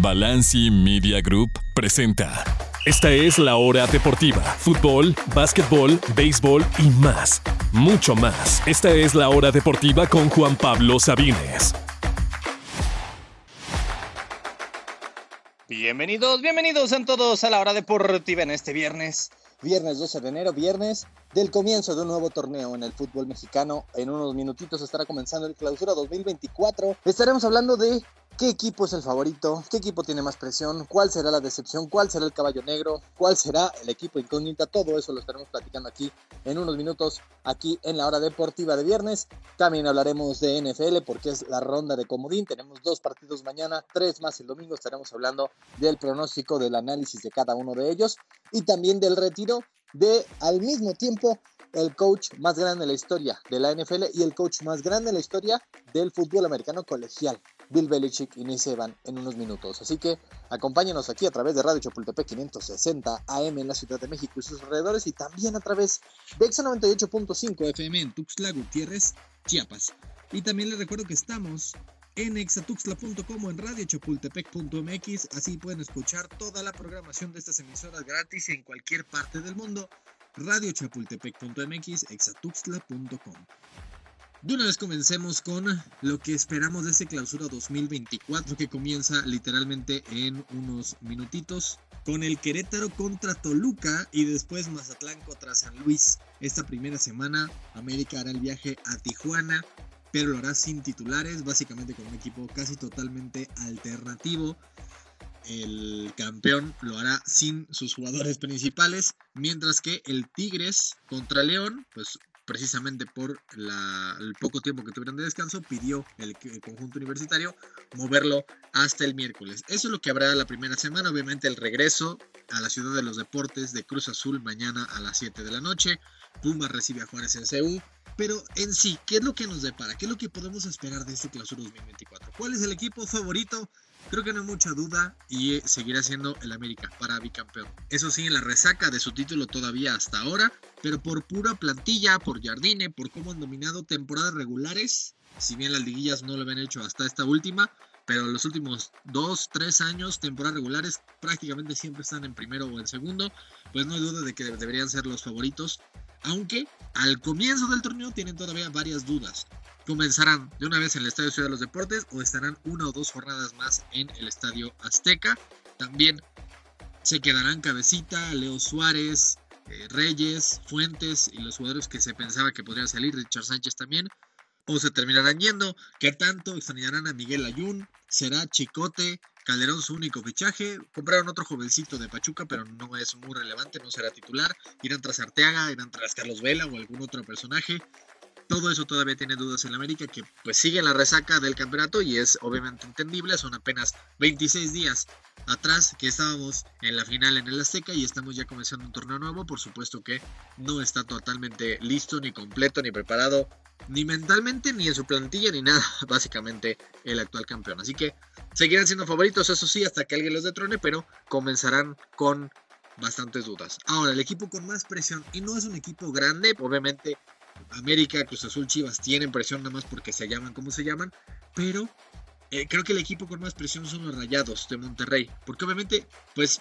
Balanci Media Group presenta. Esta es la hora deportiva. Fútbol, básquetbol, béisbol y más. Mucho más. Esta es la hora deportiva con Juan Pablo Sabines. Bienvenidos, bienvenidos a todos a la hora deportiva en este viernes. Viernes 12 de enero, viernes del comienzo de un nuevo torneo en el fútbol mexicano. En unos minutitos estará comenzando el clausura 2024. Estaremos hablando de ¿Qué equipo es el favorito? ¿Qué equipo tiene más presión? ¿Cuál será la decepción? ¿Cuál será el caballo negro? ¿Cuál será el equipo incógnita? Todo eso lo estaremos platicando aquí en unos minutos, aquí en la hora deportiva de viernes. También hablaremos de NFL porque es la ronda de comodín. Tenemos dos partidos mañana, tres más el domingo. Estaremos hablando del pronóstico, del análisis de cada uno de ellos y también del retiro de al mismo tiempo el coach más grande de la historia de la NFL y el coach más grande de la historia del fútbol americano colegial. Bill Belichick y Nice Evan en unos minutos. Así que acompáñenos aquí a través de Radio Chapultepec 560 AM en la Ciudad de México y sus alrededores y también a través de Exa 98.5 FM en Tuxtla Gutiérrez, Chiapas. Y también les recuerdo que estamos en exatuxla.com o en radiochapultepec.mx, así pueden escuchar toda la programación de estas emisoras gratis en cualquier parte del mundo. radiochapultepec.mx, exatuxla.com. De una vez comencemos con lo que esperamos de ese clausura 2024 que comienza literalmente en unos minutitos con el Querétaro contra Toluca y después Mazatlán contra San Luis. Esta primera semana América hará el viaje a Tijuana, pero lo hará sin titulares, básicamente con un equipo casi totalmente alternativo. El campeón lo hará sin sus jugadores principales, mientras que el Tigres contra León, pues precisamente por el poco tiempo que tuvieron de descanso, pidió el, conjunto universitario moverlo hasta el miércoles. Eso es lo que habrá la primera semana, obviamente el regreso a la ciudad de los deportes de Cruz Azul mañana a las 7 de la noche. Puma recibe a Juárez en CU. Pero en sí, ¿qué es lo que nos depara? ¿Qué es lo que podemos esperar de este clausura 2024? ¿Cuál es el equipo favorito? Creo que no hay mucha duda y seguirá siendo el América para bicampeón. Eso sí, en la resaca de su título todavía hasta ahora, pero por pura plantilla, por Jardine, por cómo han dominado temporadas regulares, si bien las liguillas no lo habían hecho hasta esta última, pero los últimos dos, tres años, temporadas regulares, prácticamente siempre están en primero o en segundo, pues no hay duda de que deberían ser los favoritos, aunque al comienzo del torneo tienen todavía varias dudas comenzarán de una vez en el Estadio Ciudad de los Deportes o estarán una o dos jornadas más en el Estadio Azteca. También se quedarán Cabecita, Leo Suárez, eh, Reyes, Fuentes y los jugadores que se pensaba que podrían salir, Richard Sánchez también. O se terminarán yendo. ¿Qué tanto extrañarán a Miguel Ayun? ¿Será Chicote? Calderón su único fichaje. Compraron otro jovencito de Pachuca, pero no es muy relevante, no será titular. Irán tras Arteaga, irán tras Carlos Vela o algún otro personaje. Todo eso todavía tiene dudas en América, que pues sigue la resaca del campeonato y es obviamente entendible. Son apenas 26 días atrás que estábamos en la final en el Azteca y estamos ya comenzando un torneo nuevo. Por supuesto que no está totalmente listo, ni completo, ni preparado, ni mentalmente, ni en su plantilla, ni nada. Básicamente el actual campeón. Así que seguirán siendo favoritos, eso sí, hasta que alguien los detrone, pero comenzarán con bastantes dudas. Ahora, el equipo con más presión, y no es un equipo grande, obviamente América, Cruz Azul, Chivas tienen presión nada más porque se llaman como se llaman, pero eh, creo que el equipo con más presión son los Rayados de Monterrey, porque obviamente, pues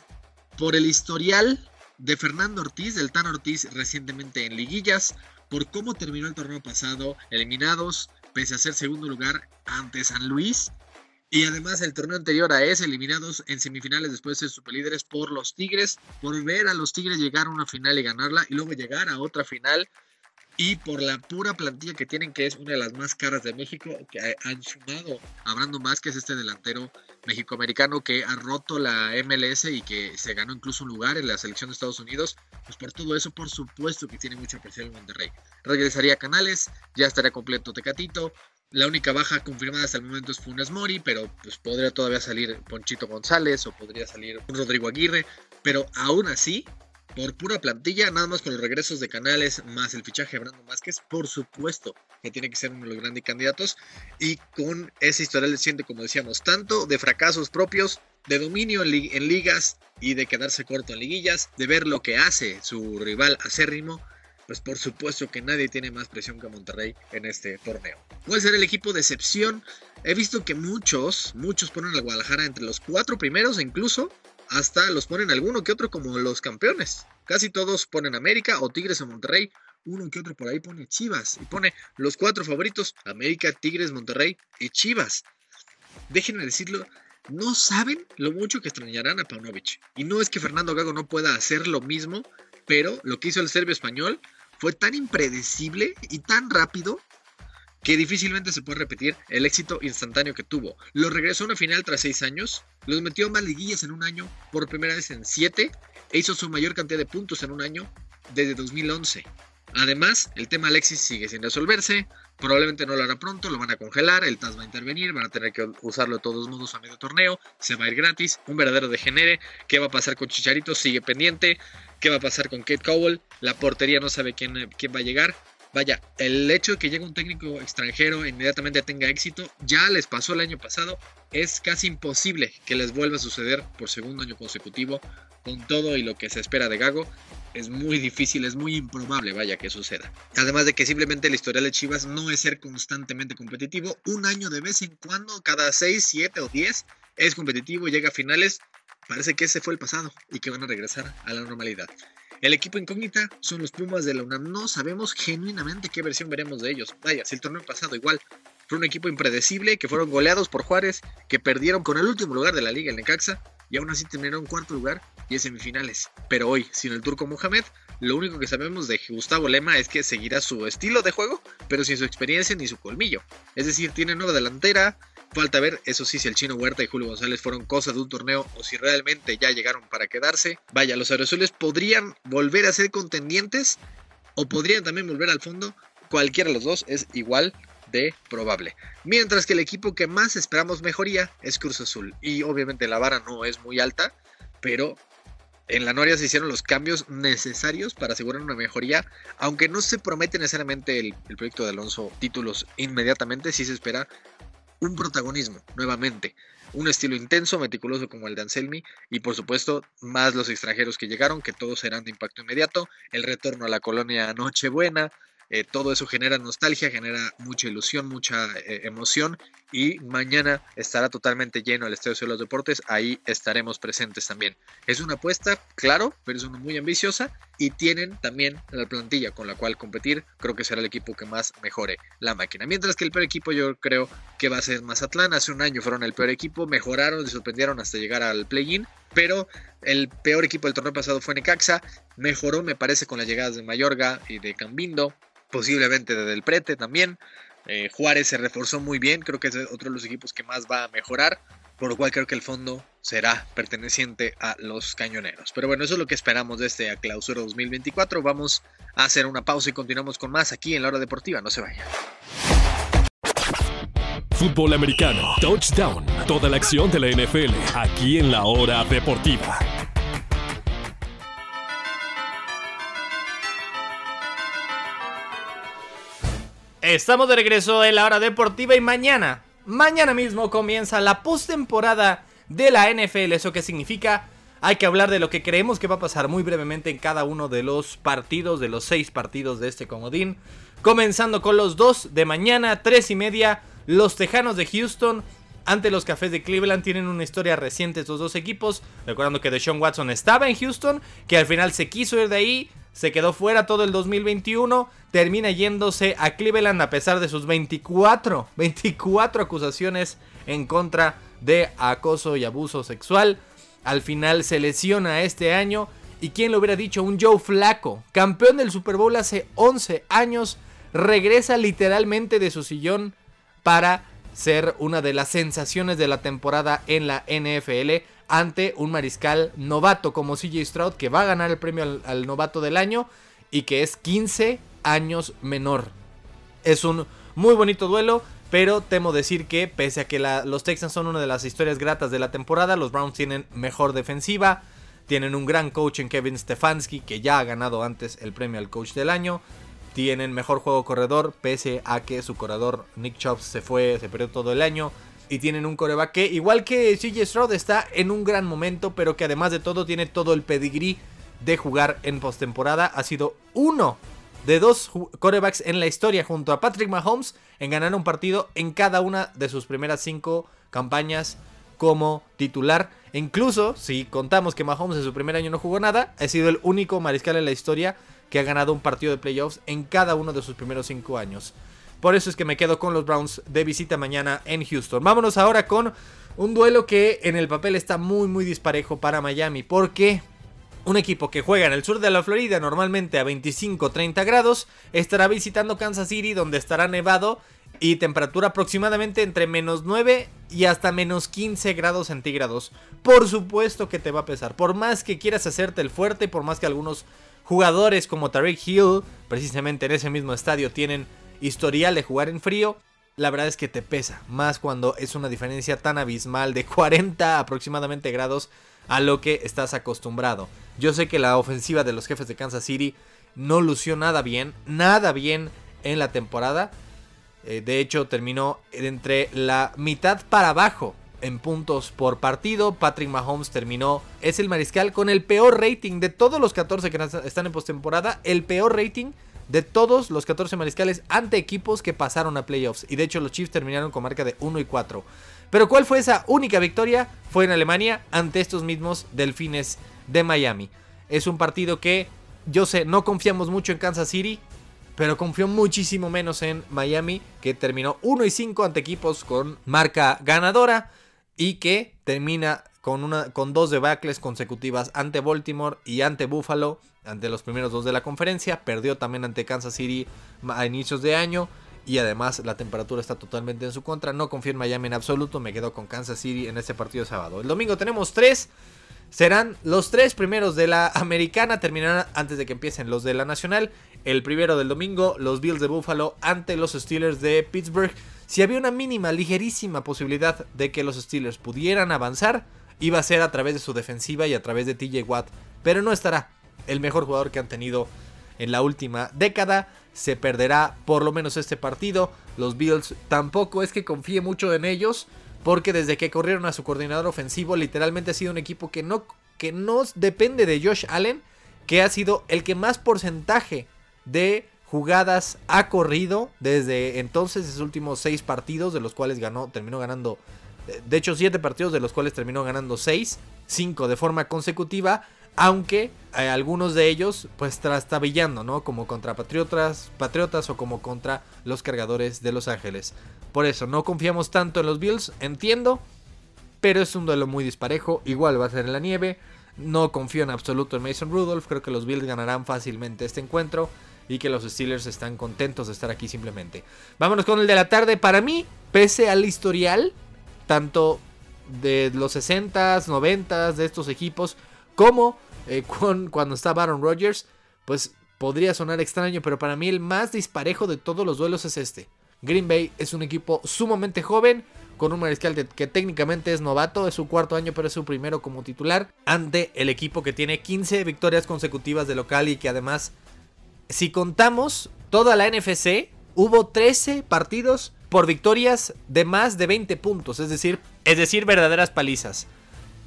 por el historial de Fernando Ortiz, del Tan Ortiz recientemente en liguillas, por cómo terminó el torneo pasado, eliminados, pese a ser segundo lugar ante San Luis, y además el torneo anterior a ese, eliminados en semifinales después de ser superlíderes por los Tigres, por ver a los Tigres llegar a una final y ganarla, y luego llegar a otra final y por la pura plantilla que tienen, que es una de las más caras de México, que han sumado a Brandon Vázquez, este delantero mexicoamericano que ha roto la MLS y que se ganó incluso un lugar en la selección de Estados Unidos, pues por todo eso, por supuesto que tiene mucha presión en Monterrey. Regresaría a Canales, ya estaría completo Tecatito. La única baja confirmada hasta el momento es Funes Mori, pero pues podría todavía salir Ponchito González o podría salir Rodrigo Aguirre, pero aún así por pura plantilla, nada más con los regresos de Canales, más el fichaje de Brandon Vázquez, por supuesto que tiene que ser uno de los grandes candidatos. Y con ese historial siente, como decíamos, tanto de fracasos propios, de dominio en, ligas y de quedarse corto en liguillas, de ver lo que hace su rival acérrimo. pues por supuesto que nadie tiene más presión que Monterrey en este torneo. ¿Cuál será el equipo de excepción? He visto que muchos, muchos ponen a Guadalajara entre los cuatro primeros e incluso hasta los ponen alguno que otro como los campeones. Casi todos ponen América o Tigres o Monterrey. Uno que otro por ahí pone Chivas y pone los cuatro favoritos, América, Tigres, Monterrey y Chivas. Déjenme decirlo, no saben lo mucho que extrañarán a Paunovic. Y no es que Fernando Gago no pueda hacer lo mismo, pero lo que hizo el serbio español fue tan impredecible y tan rápido que difícilmente se puede repetir el éxito instantáneo que tuvo. Lo regresó a una final tras seis años, los metió más liguillas en un año, por primera vez en siete, e hizo su mayor cantidad de puntos en un año desde 2011. Además, el tema Alexis sigue sin resolverse, probablemente no lo hará pronto, lo van a congelar, el TAS va a intervenir, van a tener que usarlo de todos modos a medio torneo, se va a ir gratis, un verdadero degenere, ¿qué va a pasar con Chicharito? Sigue pendiente, ¿qué va a pasar con Kate Cowell? La portería no sabe quién, quién va a llegar, Vaya, el hecho de que llegue un técnico extranjero e inmediatamente tenga éxito, ya les pasó el año pasado, es casi imposible que les vuelva a suceder por segundo año consecutivo, con todo y lo que se espera de Gago, es muy difícil, es muy improbable, vaya, que suceda. Además de que simplemente el historial de Chivas no es ser constantemente competitivo, un año de vez en cuando, cada 6, 7 o 10, es competitivo, llega a finales, parece que ese fue el pasado y que van a regresar a la normalidad. El equipo incógnita son los Pumas de la UNAM. No sabemos genuinamente qué versión veremos de ellos. Vaya, si el torneo pasado igual fue un equipo impredecible, que fueron goleados por Juárez, que perdieron con el último lugar de la liga, el Necaxa, y aún así terminaron cuarto lugar y en semifinales. Pero hoy, sin el turco Mohamed, lo único que sabemos de Gustavo Lema es que seguirá su estilo de juego, pero sin su experiencia ni su colmillo. Es decir, tiene nueva delantera, Falta ver, eso sí, si el chino Huerta y Julio González fueron cosa de un torneo o si realmente ya llegaron para quedarse. Vaya, los aerosoles podrían volver a ser contendientes o podrían también volver al fondo. Cualquiera de los dos es igual de probable. Mientras que el equipo que más esperamos mejoría es Cruz Azul. Y obviamente la vara no es muy alta, pero en la Noria se hicieron los cambios necesarios para asegurar una mejoría, aunque no se promete necesariamente el, el proyecto de Alonso títulos inmediatamente, sí se espera un protagonismo, nuevamente. Un estilo intenso, meticuloso como el de Anselmi y por supuesto más los extranjeros que llegaron, que todos serán de impacto inmediato, el retorno a la colonia Nochebuena, eh, todo eso genera nostalgia, genera mucha ilusión, mucha eh, emoción y mañana estará totalmente lleno el Estadio de los Deportes, ahí estaremos presentes también. Es una apuesta, claro, pero es una muy ambiciosa y tienen también la plantilla con la cual competir, creo que será el equipo que más mejore la máquina. Mientras que el peor equipo yo creo que va a ser Mazatlán, hace un año fueron el peor equipo, mejoraron y sorprendieron hasta llegar al play-in, pero el peor equipo del torneo pasado fue Necaxa, mejoró me parece con las llegadas de Mayorga y de Cambindo, posiblemente de Del Prete también. Eh, Juárez se reforzó muy bien, creo que es otro de los equipos que más va a mejorar, por lo cual creo que el fondo será perteneciente a los cañoneros. Pero bueno, eso es lo que esperamos de este clausura 2024. Vamos a hacer una pausa y continuamos con más aquí en la hora deportiva. No se vayan. Fútbol americano, touchdown, toda la acción de la NFL, aquí en la hora deportiva. Estamos de regreso en la hora deportiva y mañana, mañana mismo comienza la postemporada de la NFL. ¿Eso qué significa? Hay que hablar de lo que creemos que va a pasar muy brevemente en cada uno de los partidos, de los seis partidos de este comodín. Comenzando con los dos de mañana, tres y media, los Tejanos de Houston ante los Cafés de Cleveland. Tienen una historia reciente estos dos equipos. Recordando que Deshaun Watson estaba en Houston, que al final se quiso ir de ahí se quedó fuera todo el 2021, termina yéndose a Cleveland a pesar de sus 24, 24 acusaciones en contra de acoso y abuso sexual. Al final se lesiona este año y quién lo hubiera dicho, un Joe Flaco, campeón del Super Bowl hace 11 años, regresa literalmente de su sillón para ser una de las sensaciones de la temporada en la NFL ante un mariscal novato como CJ Stroud que va a ganar el premio al, novato del año y que es 15 años menor. Es un muy bonito duelo, pero temo decir que pese a que los Texans son una de las historias gratas de la temporada, los Browns tienen mejor defensiva, tienen un gran coach en Kevin Stefanski que ya ha ganado antes el premio al coach del año. Tienen mejor juego corredor, pese a que su corredor Nick Chubb se fue, se perdió todo el año y tienen un coreback que, igual que CJ Stroud, está en un gran momento, pero que además de todo tiene todo el pedigrí de jugar en postemporada. Ha sido uno de dos corebacks en la historia junto a Patrick Mahomes en ganar un partido en cada una de sus primeras cinco campañas como titular. Incluso si contamos que Mahomes en su primer año no jugó nada, ha sido el único mariscal en la historia que ha ganado un partido de playoffs en cada uno de sus primeros cinco años. Por eso es que me quedo con los Browns de visita mañana en Houston. Vámonos ahora con un duelo que en el papel está muy muy disparejo para Miami. Porque un equipo que juega en el sur de la Florida normalmente a 25-30 grados estará visitando Kansas City donde estará nevado y temperatura aproximadamente entre menos 9 y hasta menos 15 grados centígrados. Por supuesto que te va a pesar. Por más que quieras hacerte el fuerte, por más que algunos jugadores como Tariq Hill, precisamente en ese mismo estadio, tienen historial de jugar en frío, la verdad es que te pesa. Más cuando es una diferencia tan abismal de 40 aproximadamente grados a lo que estás acostumbrado. Yo sé que la ofensiva de los jefes de Kansas City no lució nada bien, nada bien en la temporada. Eh, de hecho, terminó entre la mitad para abajo en puntos por partido. Patrick Mahomes terminó, es el mariscal con el peor rating de todos los 14 que están en postemporada. El peor rating de todos los 14 mariscales ante equipos que pasaron a playoffs. Y de hecho, los Chiefs terminaron con marca de 1 y 4. Pero ¿cuál fue esa única victoria? Fue en Alemania ante estos mismos Delfines de Miami. Es un partido que yo sé, no confiamos mucho en Kansas City pero confió muchísimo menos en Miami, que terminó 1 y 5 ante equipos con marca ganadora y que termina con, una, con dos debacles consecutivas ante Baltimore y ante Buffalo, ante los primeros dos de la conferencia. Perdió también ante Kansas City a inicios de año. Y además la temperatura está totalmente en su contra. No confío en Miami en absoluto. Me quedo con Kansas City en este partido de sábado. El domingo tenemos tres. Serán los tres primeros de la americana. Terminarán antes de que empiecen los de la nacional. El primero del domingo, los Bills de Buffalo ante los Steelers de Pittsburgh. Si había una mínima, ligerísima posibilidad de que los Steelers pudieran avanzar, iba a ser a través de su defensiva y a través de TJ Watt. Pero no estará. El mejor jugador que han tenido en la última década. Se perderá por lo menos este partido. Los Bills tampoco es que confíe mucho en ellos. Porque desde que corrieron a su coordinador ofensivo, literalmente ha sido un equipo que no, que no depende de Josh Allen. Que ha sido el que más porcentaje de jugadas ha corrido desde entonces, esos últimos seis partidos, de los cuales ganó, terminó ganando, de hecho siete partidos, de los cuales terminó ganando seis, cinco de forma consecutiva, aunque eh, algunos de ellos pues trastabillando, ¿no? Como contra Patriotas, Patriotas o como contra los cargadores de Los Ángeles. Por eso, no confiamos tanto en los Bills, entiendo, pero es un duelo muy disparejo, igual va a ser en la nieve. No confío en absoluto en Mason Rudolph, creo que los Bills ganarán fácilmente este encuentro y que los Steelers están contentos de estar aquí simplemente. Vámonos con el de la tarde. Para mí, pese al historial, tanto de los 60s, 90s de estos equipos, como eh, cuando estaba Aaron Rodgers, pues podría sonar extraño, pero para mí el más disparejo de todos los duelos es este. Green Bay es un equipo sumamente joven, con un mariscal que técnicamente es novato, es su cuarto año, pero es su primero como titular, ante el equipo que tiene 15 victorias consecutivas de local y que además si contamos toda la NFC, hubo 13 partidos por victorias de más de 20 puntos, es decir, es decir, verdaderas palizas.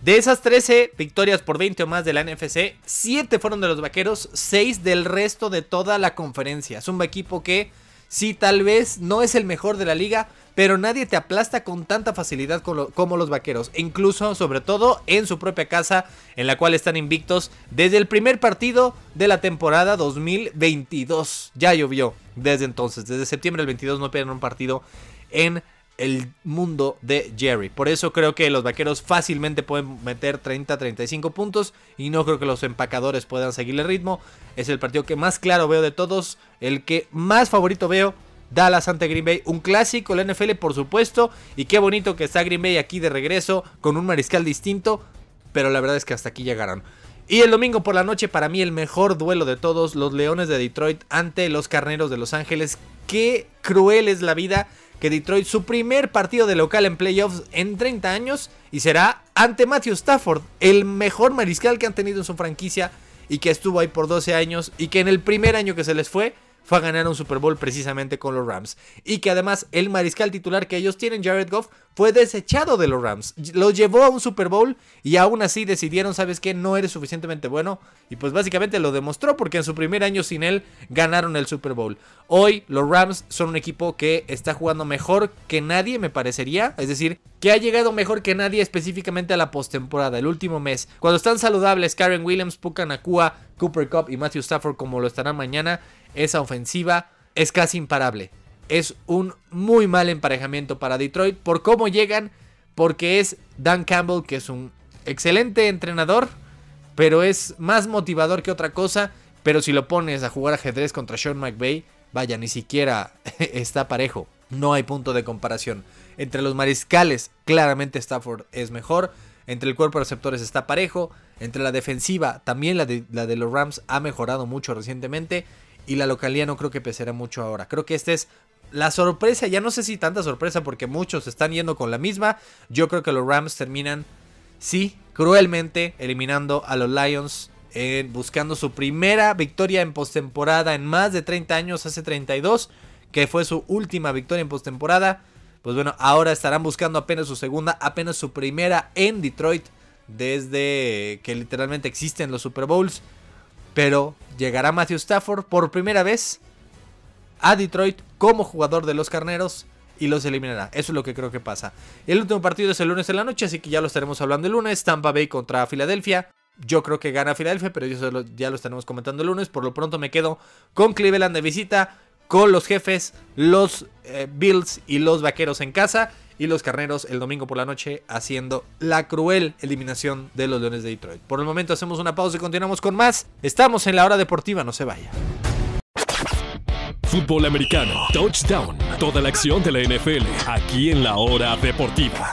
De esas 13 victorias por 20 o más de la NFC, 7 fueron de los Vaqueros, 6 del resto de toda la conferencia. Es un equipo que, si tal vez no es el mejor de la liga, pero nadie te aplasta con tanta facilidad como los vaqueros, incluso sobre todo en su propia casa, en la cual están invictos desde el primer partido de la temporada 2022. Ya llovió desde entonces, desde septiembre del 22 no pierden un partido en el mundo de Jerry. Por eso creo que los vaqueros fácilmente pueden meter 30-35 puntos y no creo que los empacadores puedan seguir el ritmo. Es el partido que más claro veo de todos, el que más favorito veo Dallas ante Green Bay, un clásico, la NFL por supuesto, y qué bonito que está Green Bay aquí de regreso con un mariscal distinto, pero la verdad es que hasta aquí llegaron. Y el domingo por la noche para mí el mejor duelo de todos, los Leones de Detroit ante los Carneros de Los Ángeles. Qué cruel es la vida que Detroit su primer partido de local en playoffs en 30 años y será ante Matthew Stafford, el mejor mariscal que han tenido en su franquicia y que estuvo ahí por 12 años y que en el primer año que se les fue fue a ganar un Super Bowl precisamente con los Rams. Y que además el mariscal titular que ellos tienen, Jared Goff, fue desechado de los Rams. Lo llevó a un Super Bowl y aún así decidieron, ¿sabes qué? No eres suficientemente bueno. Y pues básicamente lo demostró porque en su primer año sin él ganaron el Super Bowl. Hoy los Rams son un equipo que está jugando mejor que nadie, me parecería. Es decir, que ha llegado mejor que nadie específicamente a la postemporada, el último mes. Cuando están saludables Karen Williams, Puka Nakua, Cooper Cup y Matthew Stafford como lo estarán mañana, esa ofensiva es casi imparable. Es un muy mal emparejamiento para Detroit por cómo llegan, porque es Dan Campbell, que es un excelente entrenador, pero es más motivador que otra cosa. Pero si lo pones a jugar ajedrez contra Sean McVay, vaya, ni siquiera está parejo. No hay punto de comparación. Entre los mariscales, claramente Stafford es mejor. Entre el cuerpo de receptores está parejo. Entre la defensiva, también la de, la de los Rams ha mejorado mucho recientemente y la localidad no creo que pesará mucho ahora. Creo que esta es la sorpresa, ya no sé si tanta sorpresa porque muchos están yendo con la misma. Yo creo que los Rams terminan, sí, cruelmente eliminando a los Lions, buscando su primera victoria en postemporada en más de 30 años, hace 32, que fue su última victoria en postemporada. Pues bueno, ahora estarán buscando apenas su segunda, apenas su primera en Detroit desde que literalmente existen los Super Bowls. Pero llegará Matthew Stafford por primera vez a Detroit como jugador de los Carneros y los eliminará. Eso es lo que creo que pasa. El último partido es el lunes en la noche, así que ya lo estaremos hablando el lunes. Tampa Bay contra Filadelfia. Yo creo que gana Filadelfia, pero ya lo estaremos comentando el lunes. Por lo pronto me quedo con Cleveland de visita, con los jefes, los eh, Bills y los Vaqueros en casa y los Carneros el domingo por la noche haciendo la cruel eliminación de los Leones de Detroit. Por el momento hacemos una pausa y continuamos con más. Estamos en la hora deportiva, no se vaya. Fútbol americano, touchdown, toda la acción de la NFL, aquí en la hora deportiva.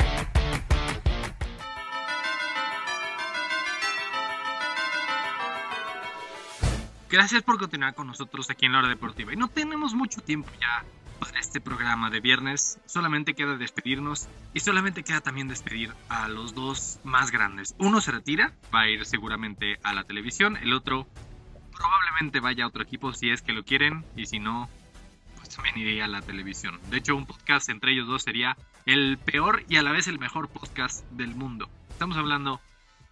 Gracias por continuar con nosotros aquí en la hora deportiva. Y no tenemos mucho tiempo ya para este programa de viernes. Solamente queda despedirnos y solamente queda también despedir a los dos más grandes. Uno se retira, va a ir seguramente a la televisión, el otro probablemente vaya a otro equipo si es que lo quieren y si no, pues también iría a la televisión. De hecho, un podcast entre ellos dos sería el peor y a la vez el mejor podcast del mundo. Estamos hablando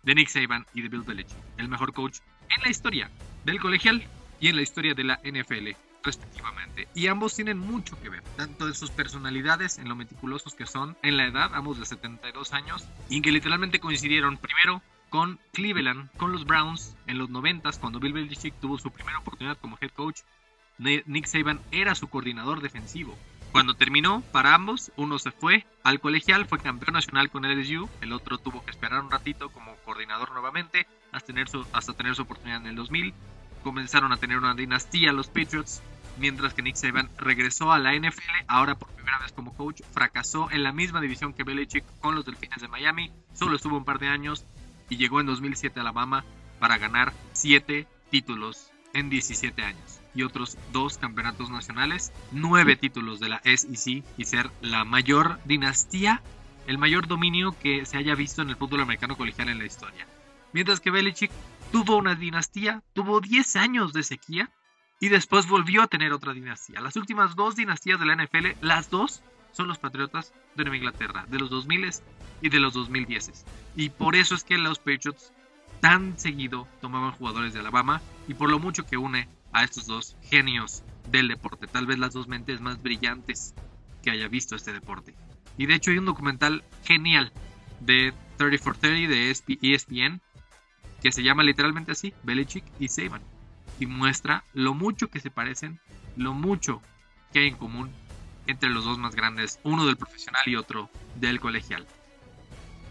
de Nick Saban y de Bill Belichick, el mejor coach en la historia del colegial y en la historia de la NFL respectivamente. Y ambos tienen mucho que ver, tanto en sus personalidades, en lo meticulosos que son, en la edad, ambos de 72 años, y que literalmente coincidieron primero con Cleveland, con los Browns en los 90 cuando Bill Belichick tuvo su primera oportunidad como head coach. Nick Saban era su coordinador defensivo. Cuando terminó, para ambos, uno se fue al colegial, fue campeón nacional con LSU, el otro tuvo que esperar un ratito como coordinador nuevamente hasta tener su, hasta tener su oportunidad en el 2000. Comenzaron a tener una dinastía los Patriots, mientras que Nick Saban regresó a la NFL, ahora por primera vez como coach, fracasó en la misma división que Belichick con los Delfines de Miami, solo estuvo un par de años y llegó en 2007 a Alabama para ganar 7 títulos en 17 años y otros dos campeonatos nacionales, 9 títulos de la SEC y ser la mayor dinastía, el mayor dominio que se haya visto en el fútbol americano colegial en la historia. Mientras que Belichick tuvo una dinastía, tuvo 10 años de sequía y después volvió a tener otra dinastía. Las últimas dos dinastías de la NFL, las dos son los Patriotas de Nueva Inglaterra, de los 2000 y de los 2010. Y por eso es que los Patriots tan seguido tomaban jugadores de Alabama y por lo mucho que une a estos dos genios del deporte, tal vez las dos mentes más brillantes que haya visto este deporte. Y de hecho hay un documental genial de 30 for 30 de ESPN que se llama literalmente así, Belichick y Saban y muestra lo mucho que se parecen, lo mucho que hay en común entre los dos más grandes, uno del profesional y otro del colegial.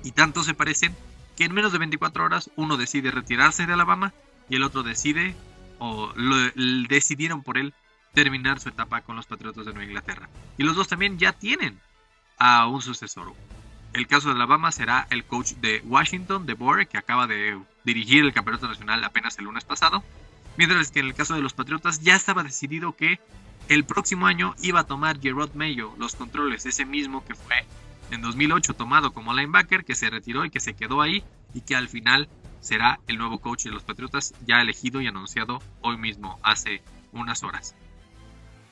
Y tanto se parecen que en menos de 24 horas uno decide retirarse de Alabama y el otro decide, o decidieron por él, terminar su etapa con los Patriotas de Nueva Inglaterra. Y los dos también ya tienen a un sucesor. El caso de Alabama será el coach de Washington, de Boer, que acaba de dirigir el campeonato nacional apenas el lunes pasado. Mientras que en el caso de los Patriotas ya estaba decidido que el próximo año iba a tomar Gerard Mayo los controles, ese mismo que fue en 2008 tomado como linebacker, que se retiró y que se quedó ahí y que al final será el nuevo coach de los Patriotas ya elegido y anunciado hoy mismo, hace unas horas.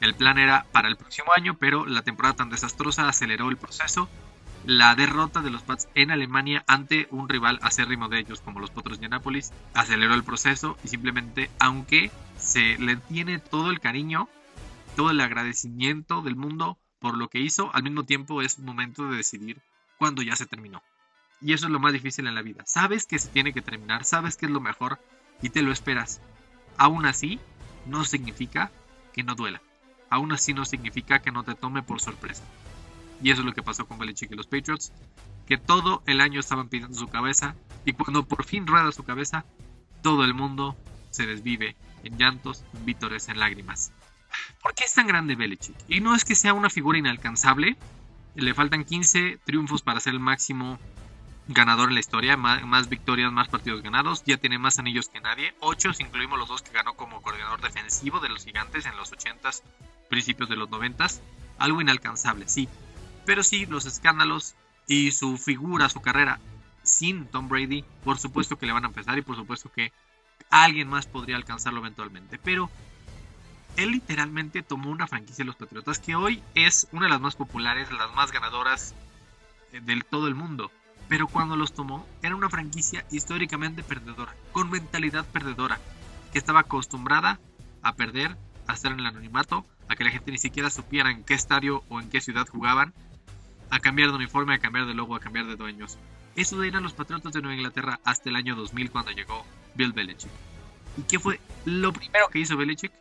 El plan era para el próximo año, pero la temporada tan desastrosa aceleró el proceso. La derrota de los Pats en Alemania ante un rival acérrimo de ellos como los Potros de Nápoles aceleró el proceso y simplemente, aunque se le tiene todo el cariño, todo el agradecimiento del mundo por lo que hizo, al mismo tiempo es momento de decidir cuándo ya se terminó. Y eso es lo más difícil en la vida. Sabes que se tiene que terminar, sabes que es lo mejor y te lo esperas. Aún así, no significa que no duela. Aún así no significa que no te tome por sorpresa. Y eso es lo que pasó con Belichick y los Patriots, que todo el año estaban pidiendo su cabeza y cuando por fin rueda su cabeza, todo el mundo se desvive en llantos, en vítores, en lágrimas. ¿Por qué es tan grande Belichick? Y no es que sea una figura inalcanzable, le faltan 15 triunfos para ser el máximo ganador en la historia, más, victorias, más partidos ganados, ya tiene más anillos que nadie, 8 si incluimos los dos que ganó como coordinador defensivo de los gigantes en los 80s, principios de los 90s, algo inalcanzable, sí, pero sí los escándalos y su figura, su carrera sin Tom Brady, por supuesto que le van a empezar y por supuesto que alguien más podría alcanzarlo eventualmente, pero él literalmente tomó una franquicia de los Patriotas que hoy es una de las más populares, las más ganadoras eh, del todo el mundo. Pero cuando los tomó, era una franquicia históricamente perdedora, con mentalidad perdedora, que estaba acostumbrada a perder, a estar en el anonimato, a que la gente ni siquiera supiera en qué estadio o en qué ciudad jugaban, a cambiar de uniforme, a cambiar de logo, a cambiar de dueños. Eso eran los Patriotas de Nueva Inglaterra hasta el año 2000 cuando llegó Bill Belichick. ¿Y qué fue lo primero que hizo Belichick?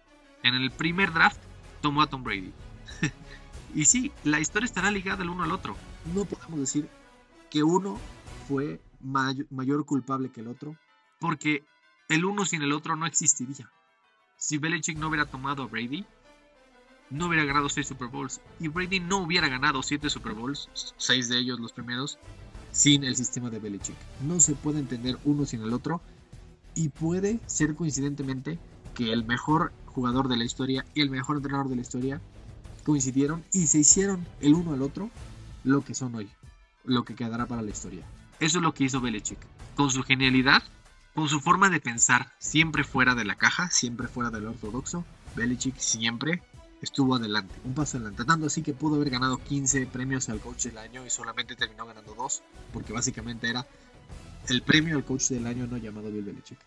En el primer draft tomó a Tom Brady. y sí, la historia estará ligada el uno al otro. No podemos decir que uno fue mayor culpable que el otro, porque el uno sin el otro no existiría. Si Belichick no hubiera tomado a Brady, no hubiera ganado seis Super Bowls. Y Brady no hubiera ganado siete Super Bowls, seis de ellos los primeros, sin el sistema de Belichick. No se puede entender uno sin el otro. Y puede ser coincidentemente que el mejor jugador de la historia y el mejor entrenador de la historia coincidieron y se hicieron el uno al otro lo que son hoy, lo que quedará para la historia. Eso es lo que hizo Belichick. Con su genialidad, con su forma de pensar siempre fuera de la caja, siempre fuera del ortodoxo, Belichick siempre estuvo adelante, un paso adelante, tanto así que pudo haber ganado 15 premios al coach del año y solamente terminó ganando dos, porque básicamente era el premio al coach del año no llamado Bill Belichick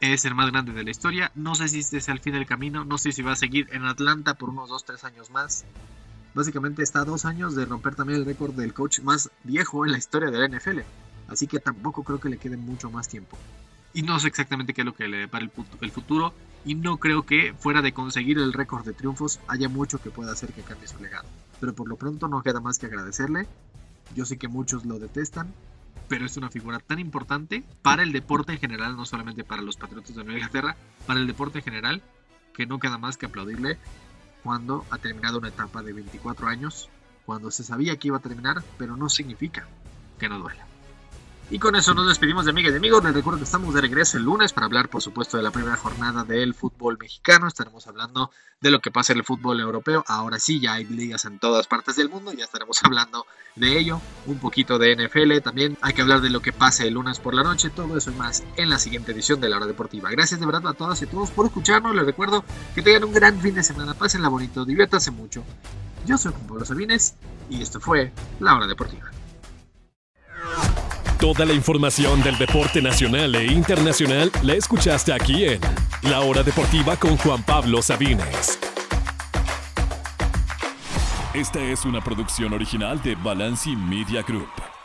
es el más grande de la historia. No sé si este es el fin del camino, no sé si va a seguir en Atlanta por unos 2-3 años más. Básicamente está a dos años de romper también el récord del coach más viejo en la historia de la NFL. Así que tampoco creo que le quede mucho más tiempo. Y no sé exactamente qué es lo que le depara el futuro. Y no creo que fuera de conseguir el récord de triunfos haya mucho que pueda hacer que cambie su legado. Pero por lo pronto no queda más que agradecerle. Yo sé que muchos lo detestan, pero es una figura tan importante para el deporte en general, no solamente para los Patriotas de Nueva Inglaterra, para el deporte en general, que no queda más que aplaudirle cuando ha terminado una etapa de 24 años, cuando se sabía que iba a terminar, pero no significa que no duela. Y con eso nos despedimos de amigas y amigos. Les recuerdo que estamos de regreso el lunes para hablar, por supuesto, de la primera jornada del fútbol mexicano. Estaremos hablando de lo que pasa en el fútbol europeo. Ahora sí, ya hay ligas en todas partes del mundo. Ya estaremos hablando de ello. Un poquito de NFL también. Hay que hablar de lo que pase el lunes por la noche. Todo eso y más en la siguiente edición de La Hora Deportiva. Gracias de verdad a todas y todos por escucharnos. Les recuerdo que tengan un gran fin de semana. Pásenla bonito, diviértanse mucho. Yo soy Juan Pablo Sabines y esto fue La Hora Deportiva. Toda la información del deporte nacional e internacional la escuchaste aquí en La Hora Deportiva con Juan Pablo Sabines. Esta es una producción original de Balanci Media Group.